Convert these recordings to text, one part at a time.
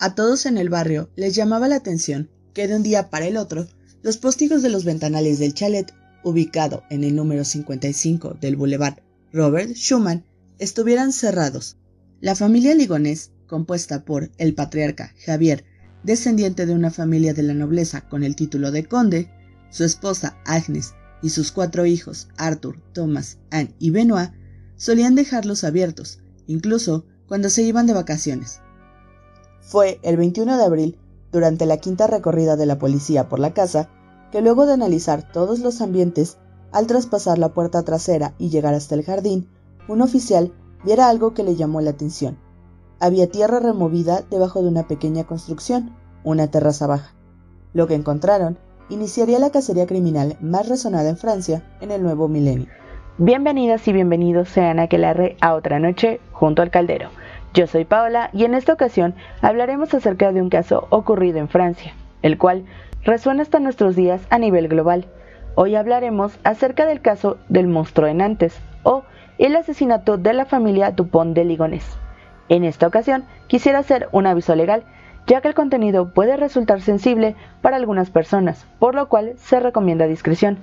A todos en el barrio les llamaba la atención que de un día para el otro los postigos de los ventanales del chalet, ubicado en el número 55 del Boulevard Robert Schumann, estuvieran cerrados. La familia Ligonés, compuesta por el patriarca Javier, descendiente de una familia de la nobleza con el título de conde, su esposa Agnes y sus cuatro hijos, Arthur, Thomas, Anne y Benoit, solían dejarlos abiertos, incluso cuando se iban de vacaciones. Fue el 21 de abril, durante la quinta recorrida de la policía por la casa, que luego de analizar todos los ambientes, al traspasar la puerta trasera y llegar hasta el jardín, un oficial viera algo que le llamó la atención. Había tierra removida debajo de una pequeña construcción, una terraza baja. Lo que encontraron iniciaría la cacería criminal más resonada en Francia en el nuevo milenio. Bienvenidas y bienvenidos sean Aquelarre a otra noche junto al caldero. Yo soy Paola y en esta ocasión hablaremos acerca de un caso ocurrido en Francia, el cual resuena hasta nuestros días a nivel global. Hoy hablaremos acerca del caso del monstruo de Nantes o el asesinato de la familia Dupont de Ligonés. En esta ocasión quisiera hacer un aviso legal ya que el contenido puede resultar sensible para algunas personas, por lo cual se recomienda discreción.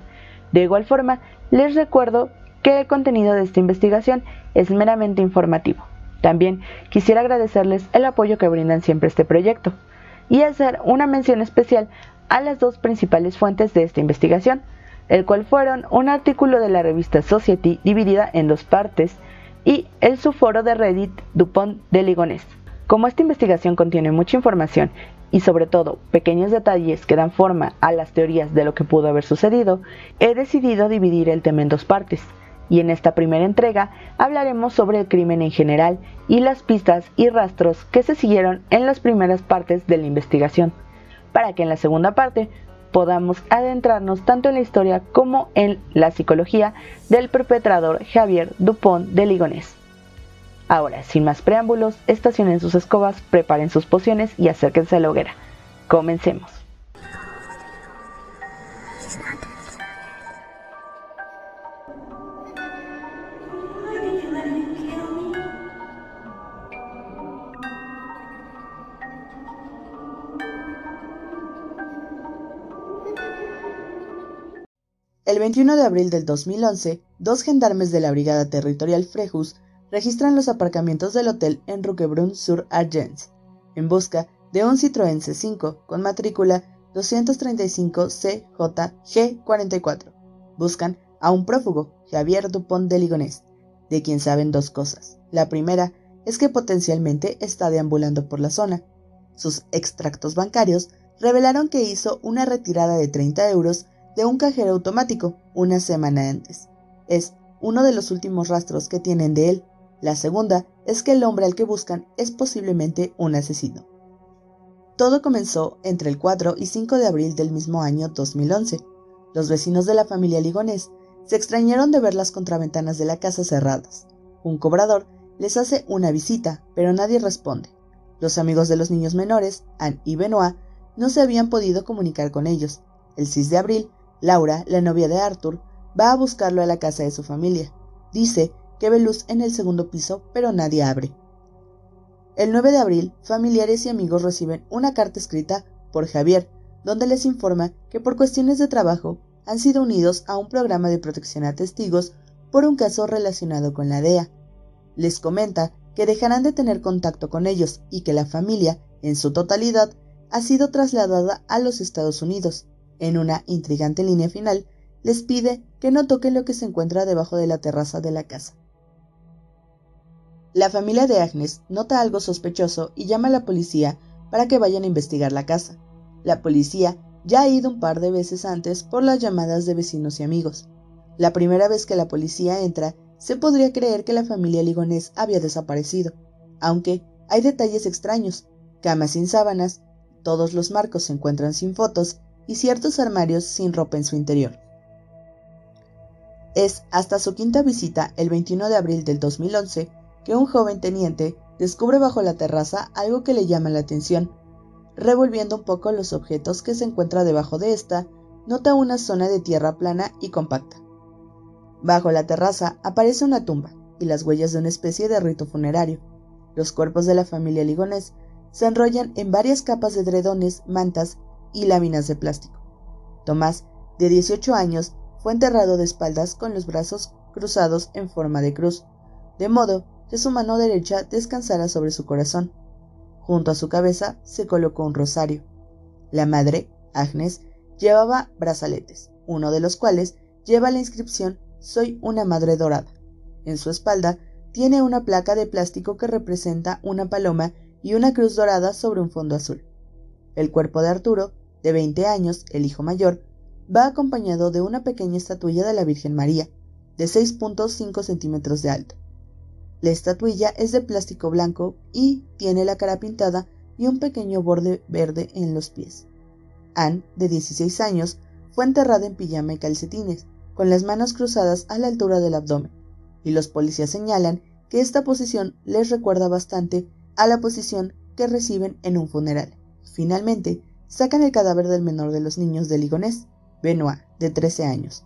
De igual forma, les recuerdo que el contenido de esta investigación es meramente informativo. También quisiera agradecerles el apoyo que brindan siempre a este proyecto y hacer una mención especial a las dos principales fuentes de esta investigación, el cual fueron un artículo de la revista Society dividida en dos partes y el subforo de Reddit Dupont de Ligonés. Como esta investigación contiene mucha información y sobre todo pequeños detalles que dan forma a las teorías de lo que pudo haber sucedido, he decidido dividir el tema en dos partes. Y en esta primera entrega hablaremos sobre el crimen en general y las pistas y rastros que se siguieron en las primeras partes de la investigación, para que en la segunda parte podamos adentrarnos tanto en la historia como en la psicología del perpetrador Javier Dupont de Ligonés. Ahora, sin más preámbulos, estacionen sus escobas, preparen sus pociones y acérquense a la hoguera. Comencemos. 21 de abril del 2011, dos gendarmes de la Brigada Territorial Frejus registran los aparcamientos del hotel en Roquebrun sur Argence, en busca de un Citroën C5 con matrícula 235CJG44. Buscan a un prófugo, Javier Dupont de Ligonés, de quien saben dos cosas. La primera es que potencialmente está deambulando por la zona. Sus extractos bancarios revelaron que hizo una retirada de 30 euros de un cajero automático una semana antes. Es uno de los últimos rastros que tienen de él la segunda es que el hombre al que buscan es posiblemente un asesino. Todo comenzó entre el 4 y 5 de abril del mismo año 2011. Los vecinos de la familia Ligonés se extrañaron de ver las contraventanas de la casa cerradas. Un cobrador les hace una visita, pero nadie responde. Los amigos de los niños menores, Anne y Benoit, no se habían podido comunicar con ellos. El 6 de abril, Laura, la novia de Arthur, va a buscarlo a la casa de su familia. Dice que ve luz en el segundo piso, pero nadie abre. El 9 de abril, familiares y amigos reciben una carta escrita por Javier, donde les informa que por cuestiones de trabajo han sido unidos a un programa de protección a testigos por un caso relacionado con la DEA. Les comenta que dejarán de tener contacto con ellos y que la familia, en su totalidad, ha sido trasladada a los Estados Unidos. En una intrigante línea final, les pide que no toquen lo que se encuentra debajo de la terraza de la casa. La familia de Agnes nota algo sospechoso y llama a la policía para que vayan a investigar la casa. La policía ya ha ido un par de veces antes por las llamadas de vecinos y amigos. La primera vez que la policía entra, se podría creer que la familia Ligonés había desaparecido, aunque hay detalles extraños, camas sin sábanas, todos los marcos se encuentran sin fotos y ciertos armarios sin ropa en su interior. Es hasta su quinta visita, el 21 de abril del 2011, que un joven teniente descubre bajo la terraza algo que le llama la atención. Revolviendo un poco los objetos que se encuentra debajo de esta, nota una zona de tierra plana y compacta. Bajo la terraza aparece una tumba y las huellas de una especie de rito funerario. Los cuerpos de la familia Ligonés se enrollan en varias capas de dredones, mantas y láminas de plástico. Tomás, de 18 años, fue enterrado de espaldas con los brazos cruzados en forma de cruz, de modo que su mano derecha descansara sobre su corazón. Junto a su cabeza se colocó un rosario. La madre, Agnes, llevaba brazaletes, uno de los cuales lleva la inscripción Soy una madre dorada. En su espalda tiene una placa de plástico que representa una paloma y una cruz dorada sobre un fondo azul. El cuerpo de Arturo, de 20 años, el hijo mayor, va acompañado de una pequeña estatuilla de la Virgen María, de 6.5 centímetros de alto. La estatuilla es de plástico blanco y tiene la cara pintada y un pequeño borde verde en los pies. Anne, de 16 años, fue enterrada en pijama y calcetines, con las manos cruzadas a la altura del abdomen, y los policías señalan que esta posición les recuerda bastante a la posición que reciben en un funeral. Finalmente, sacan el cadáver del menor de los niños de Ligonés, Benoit, de 13 años,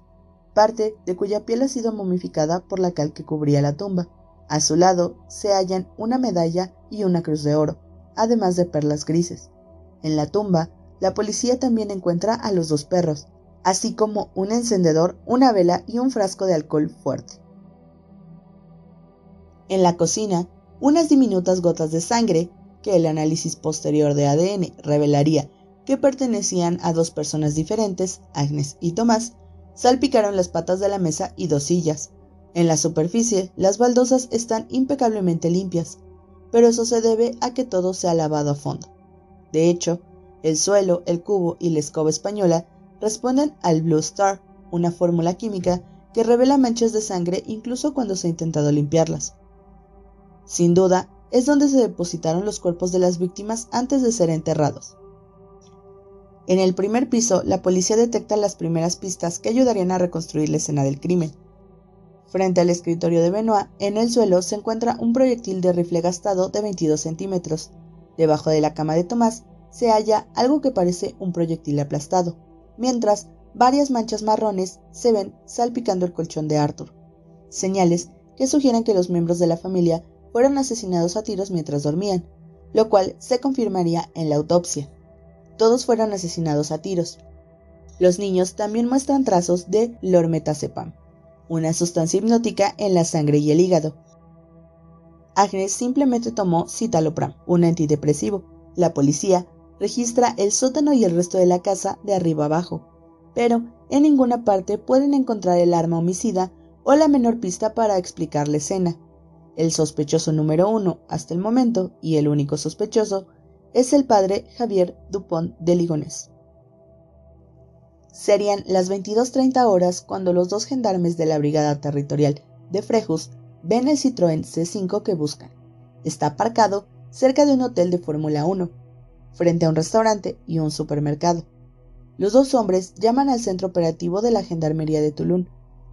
parte de cuya piel ha sido momificada por la cal que cubría la tumba. A su lado se hallan una medalla y una cruz de oro, además de perlas grises. En la tumba, la policía también encuentra a los dos perros, así como un encendedor, una vela y un frasco de alcohol fuerte. En la cocina, unas diminutas gotas de sangre, que el análisis posterior de ADN revelaría que pertenecían a dos personas diferentes, Agnes y Tomás, salpicaron las patas de la mesa y dos sillas. En la superficie, las baldosas están impecablemente limpias, pero eso se debe a que todo se ha lavado a fondo. De hecho, el suelo, el cubo y la escoba española responden al Blue Star, una fórmula química que revela manchas de sangre incluso cuando se ha intentado limpiarlas. Sin duda, es donde se depositaron los cuerpos de las víctimas antes de ser enterrados. En el primer piso, la policía detecta las primeras pistas que ayudarían a reconstruir la escena del crimen. Frente al escritorio de Benoit, en el suelo se encuentra un proyectil de rifle gastado de 22 centímetros. Debajo de la cama de Tomás se halla algo que parece un proyectil aplastado, mientras varias manchas marrones se ven salpicando el colchón de Arthur. Señales que sugieren que los miembros de la familia fueron asesinados a tiros mientras dormían, lo cual se confirmaría en la autopsia todos fueron asesinados a tiros. Los niños también muestran trazos de lormetazepam, una sustancia hipnótica en la sangre y el hígado. Agnes simplemente tomó citalopram, un antidepresivo. La policía registra el sótano y el resto de la casa de arriba abajo, pero en ninguna parte pueden encontrar el arma homicida o la menor pista para explicar la escena. El sospechoso número uno hasta el momento, y el único sospechoso, es el padre Javier Dupont de Ligonés. Serían las 22.30 horas cuando los dos gendarmes de la Brigada Territorial de Frejus ven el Citroën C5 que buscan. Está aparcado cerca de un hotel de Fórmula 1, frente a un restaurante y un supermercado. Los dos hombres llaman al centro operativo de la Gendarmería de Tulum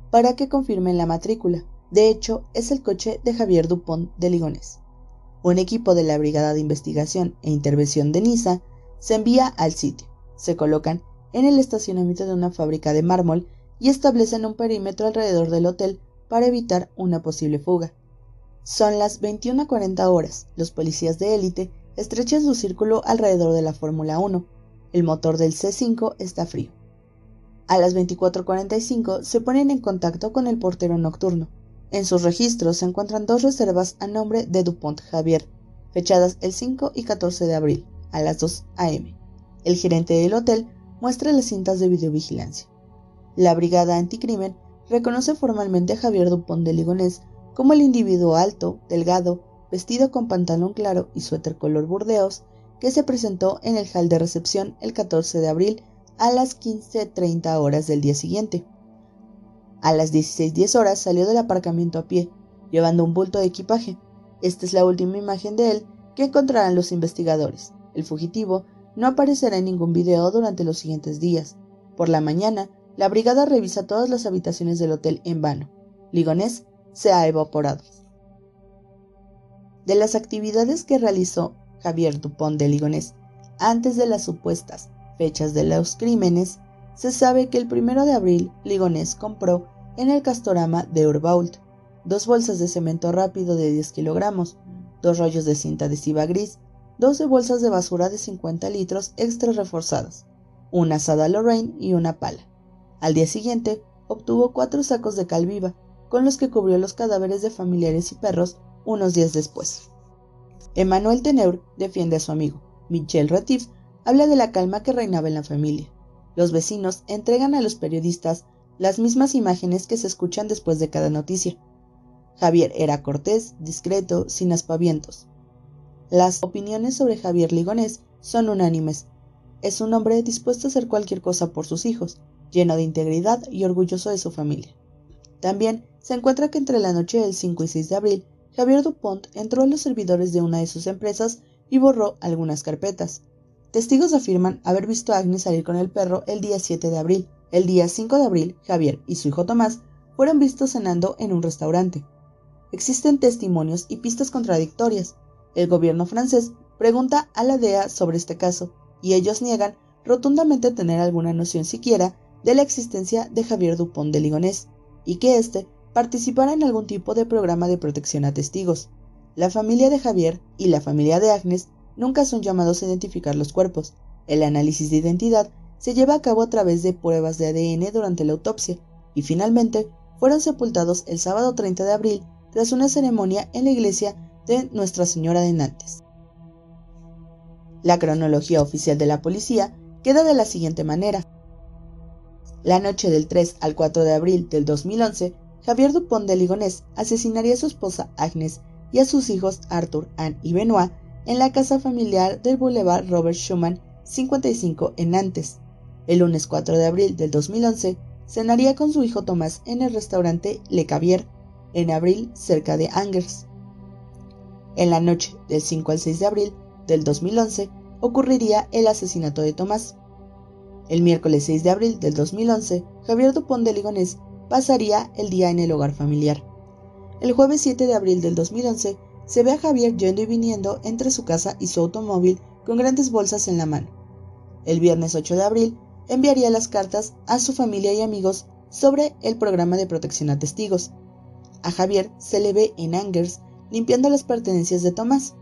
para que confirmen la matrícula. De hecho, es el coche de Javier Dupont de Ligonés un equipo de la Brigada de Investigación e Intervención de Niza se envía al sitio. Se colocan en el estacionamiento de una fábrica de mármol y establecen un perímetro alrededor del hotel para evitar una posible fuga. Son las 21.40 horas. Los policías de élite estrechan su círculo alrededor de la Fórmula 1. El motor del C5 está frío. A las 24.45 se ponen en contacto con el portero nocturno. En sus registros se encuentran dos reservas a nombre de Dupont Javier, fechadas el 5 y 14 de abril, a las 2 a.m. El gerente del hotel muestra las cintas de videovigilancia. La Brigada Anticrimen reconoce formalmente a Javier Dupont de Ligonés como el individuo alto, delgado, vestido con pantalón claro y suéter color burdeos, que se presentó en el hall de recepción el 14 de abril a las 15.30 horas del día siguiente. A las 16.10 horas salió del aparcamiento a pie, llevando un bulto de equipaje. Esta es la última imagen de él que encontrarán los investigadores. El fugitivo no aparecerá en ningún video durante los siguientes días. Por la mañana, la brigada revisa todas las habitaciones del hotel en vano. Ligonés se ha evaporado. De las actividades que realizó Javier Dupont de Ligonés antes de las supuestas fechas de los crímenes, se sabe que el 1 de abril Ligonés compró en el Castorama de Urbault dos bolsas de cemento rápido de 10 kilogramos, dos rollos de cinta adhesiva gris, 12 bolsas de basura de 50 litros extra reforzadas, una asada Lorraine y una pala. Al día siguiente, obtuvo cuatro sacos de cal viva, con los que cubrió los cadáveres de familiares y perros unos días después. Emmanuel Teneur defiende a su amigo. Michel Ratif habla de la calma que reinaba en la familia. Los vecinos entregan a los periodistas las mismas imágenes que se escuchan después de cada noticia. Javier era cortés, discreto, sin aspavientos. Las opiniones sobre Javier Ligonés son unánimes. Es un hombre dispuesto a hacer cualquier cosa por sus hijos, lleno de integridad y orgulloso de su familia. También se encuentra que entre la noche del 5 y 6 de abril, Javier Dupont entró en los servidores de una de sus empresas y borró algunas carpetas. Testigos afirman haber visto a Agnes salir con el perro el día 7 de abril. El día 5 de abril, Javier y su hijo Tomás fueron vistos cenando en un restaurante. Existen testimonios y pistas contradictorias. El gobierno francés pregunta a la DEA sobre este caso y ellos niegan rotundamente tener alguna noción siquiera de la existencia de Javier Dupont de Ligonnès y que éste participara en algún tipo de programa de protección a testigos. La familia de Javier y la familia de Agnes nunca son llamados a identificar los cuerpos. El análisis de identidad se lleva a cabo a través de pruebas de ADN durante la autopsia y finalmente fueron sepultados el sábado 30 de abril tras una ceremonia en la iglesia de Nuestra Señora de Nantes. La cronología oficial de la policía queda de la siguiente manera. La noche del 3 al 4 de abril del 2011, Javier Dupont de Ligonnès asesinaría a su esposa Agnes y a sus hijos Arthur, Anne y Benoit en la casa familiar del Boulevard Robert Schumann 55 en Nantes. El lunes 4 de abril del 2011, cenaría con su hijo Tomás en el restaurante Le Cavier, en abril cerca de Angers. En la noche del 5 al 6 de abril del 2011 ocurriría el asesinato de Tomás. El miércoles 6 de abril del 2011, Javier Dupont de Ligonnès pasaría el día en el hogar familiar. El jueves 7 de abril del 2011 se ve a Javier yendo y viniendo entre su casa y su automóvil con grandes bolsas en la mano. El viernes 8 de abril enviaría las cartas a su familia y amigos sobre el programa de protección a testigos. A Javier se le ve en Angers limpiando las pertenencias de Tomás.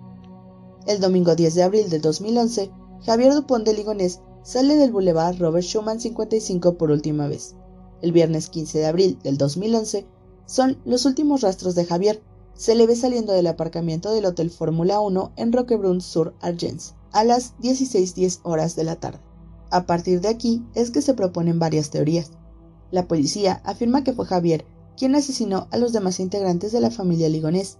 El domingo 10 de abril de 2011, Javier Dupont de Ligonnès sale del Boulevard Robert Schumann 55 por última vez. El viernes 15 de abril del 2011 son los últimos rastros de Javier, se le ve saliendo del aparcamiento del Hotel Fórmula 1 en Roquebrun sur Argents a las 16.10 horas de la tarde. A partir de aquí es que se proponen varias teorías. La policía afirma que fue Javier quien asesinó a los demás integrantes de la familia Ligonés,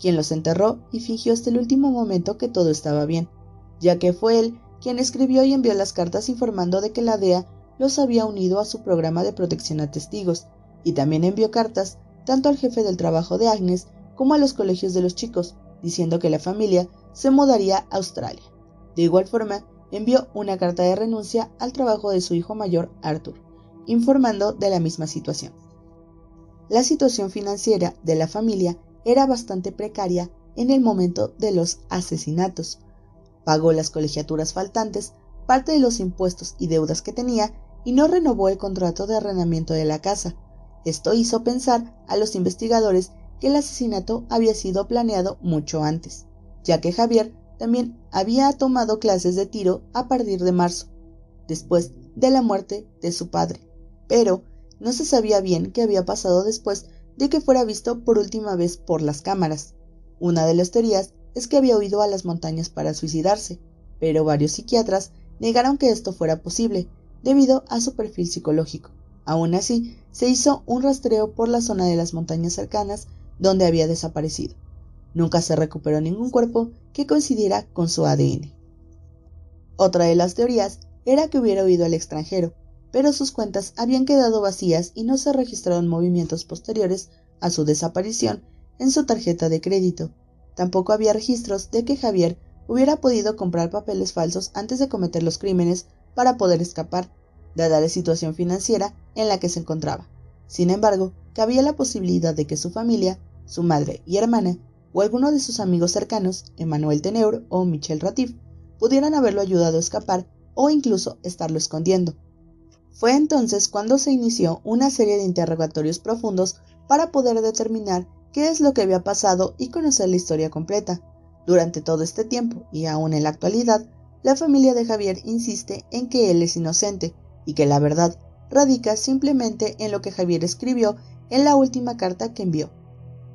quien los enterró y fingió hasta el último momento que todo estaba bien, ya que fue él quien escribió y envió las cartas informando de que la DEA los había unido a su programa de protección a testigos, y también envió cartas tanto al jefe del trabajo de Agnes como a los colegios de los chicos, diciendo que la familia se mudaría a Australia. De igual forma, envió una carta de renuncia al trabajo de su hijo mayor, Arthur, informando de la misma situación. La situación financiera de la familia era bastante precaria en el momento de los asesinatos. Pagó las colegiaturas faltantes, parte de los impuestos y deudas que tenía y no renovó el contrato de arrendamiento de la casa. Esto hizo pensar a los investigadores que el asesinato había sido planeado mucho antes, ya que Javier también había tomado clases de tiro a partir de marzo, después de la muerte de su padre, pero no se sabía bien qué había pasado después de que fuera visto por última vez por las cámaras. Una de las teorías es que había huido a las montañas para suicidarse, pero varios psiquiatras negaron que esto fuera posible, debido a su perfil psicológico. Aún así, se hizo un rastreo por la zona de las montañas cercanas donde había desaparecido. Nunca se recuperó ningún cuerpo que coincidiera con su ADN. Otra de las teorías era que hubiera huido al extranjero, pero sus cuentas habían quedado vacías y no se registraron movimientos posteriores a su desaparición en su tarjeta de crédito. Tampoco había registros de que Javier hubiera podido comprar papeles falsos antes de cometer los crímenes para poder escapar, dada la situación financiera en la que se encontraba. Sin embargo, cabía la posibilidad de que su familia, su madre y hermana, o alguno de sus amigos cercanos, Emmanuel Teneur o Michel Ratif, pudieran haberlo ayudado a escapar o incluso estarlo escondiendo. Fue entonces cuando se inició una serie de interrogatorios profundos para poder determinar qué es lo que había pasado y conocer la historia completa. Durante todo este tiempo y aún en la actualidad, la familia de Javier insiste en que él es inocente y que la verdad radica simplemente en lo que Javier escribió en la última carta que envió,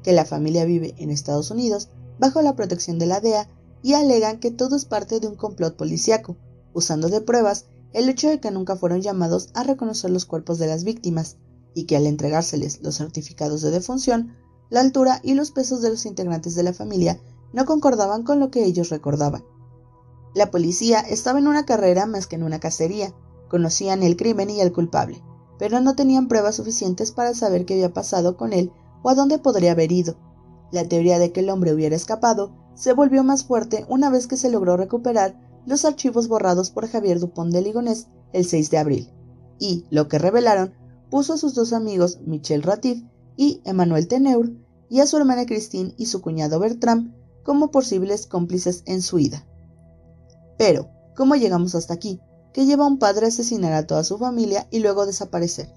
que la familia vive en Estados Unidos bajo la protección de la DEA y alegan que todo es parte de un complot policíaco, usando de pruebas el hecho de que nunca fueron llamados a reconocer los cuerpos de las víctimas y que al entregárseles los certificados de defunción, la altura y los pesos de los integrantes de la familia no concordaban con lo que ellos recordaban. La policía estaba en una carrera más que en una cacería, conocían el crimen y el culpable, pero no tenían pruebas suficientes para saber qué había pasado con él o a dónde podría haber ido. La teoría de que el hombre hubiera escapado se volvió más fuerte una vez que se logró recuperar los archivos borrados por Javier Dupont de Ligonés el 6 de abril, y, lo que revelaron, puso a sus dos amigos Michel Ratif y Emmanuel Teneur y a su hermana Christine y su cuñado Bertram como posibles cómplices en su ida. Pero, ¿cómo llegamos hasta aquí? ¿Qué lleva a un padre a asesinar a toda su familia y luego desaparecer?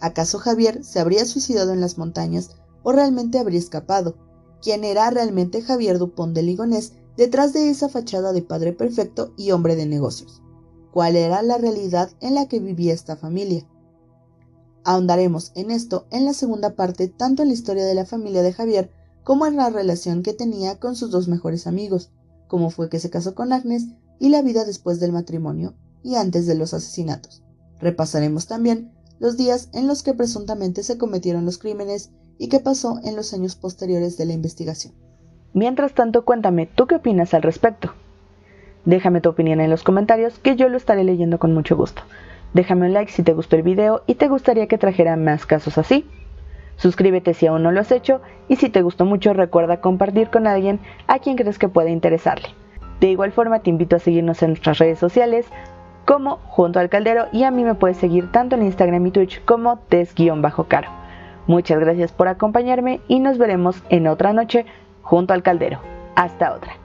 ¿Acaso Javier se habría suicidado en las montañas o realmente habría escapado? ¿Quién era realmente Javier Dupont de Ligonés detrás de esa fachada de padre perfecto y hombre de negocios? ¿Cuál era la realidad en la que vivía esta familia? Ahondaremos en esto en la segunda parte, tanto en la historia de la familia de Javier como en la relación que tenía con sus dos mejores amigos, cómo fue que se casó con Agnes y la vida después del matrimonio y antes de los asesinatos. Repasaremos también los días en los que presuntamente se cometieron los crímenes y qué pasó en los años posteriores de la investigación. Mientras tanto, cuéntame, ¿tú qué opinas al respecto? Déjame tu opinión en los comentarios que yo lo estaré leyendo con mucho gusto. Déjame un like si te gustó el video y te gustaría que trajera más casos así. Suscríbete si aún no lo has hecho y si te gustó mucho recuerda compartir con alguien a quien crees que pueda interesarle. De igual forma te invito a seguirnos en nuestras redes sociales como Junto al Caldero y a mí me puedes seguir tanto en Instagram y Twitch como des-caro. Muchas gracias por acompañarme y nos veremos en otra noche junto al Caldero. Hasta otra.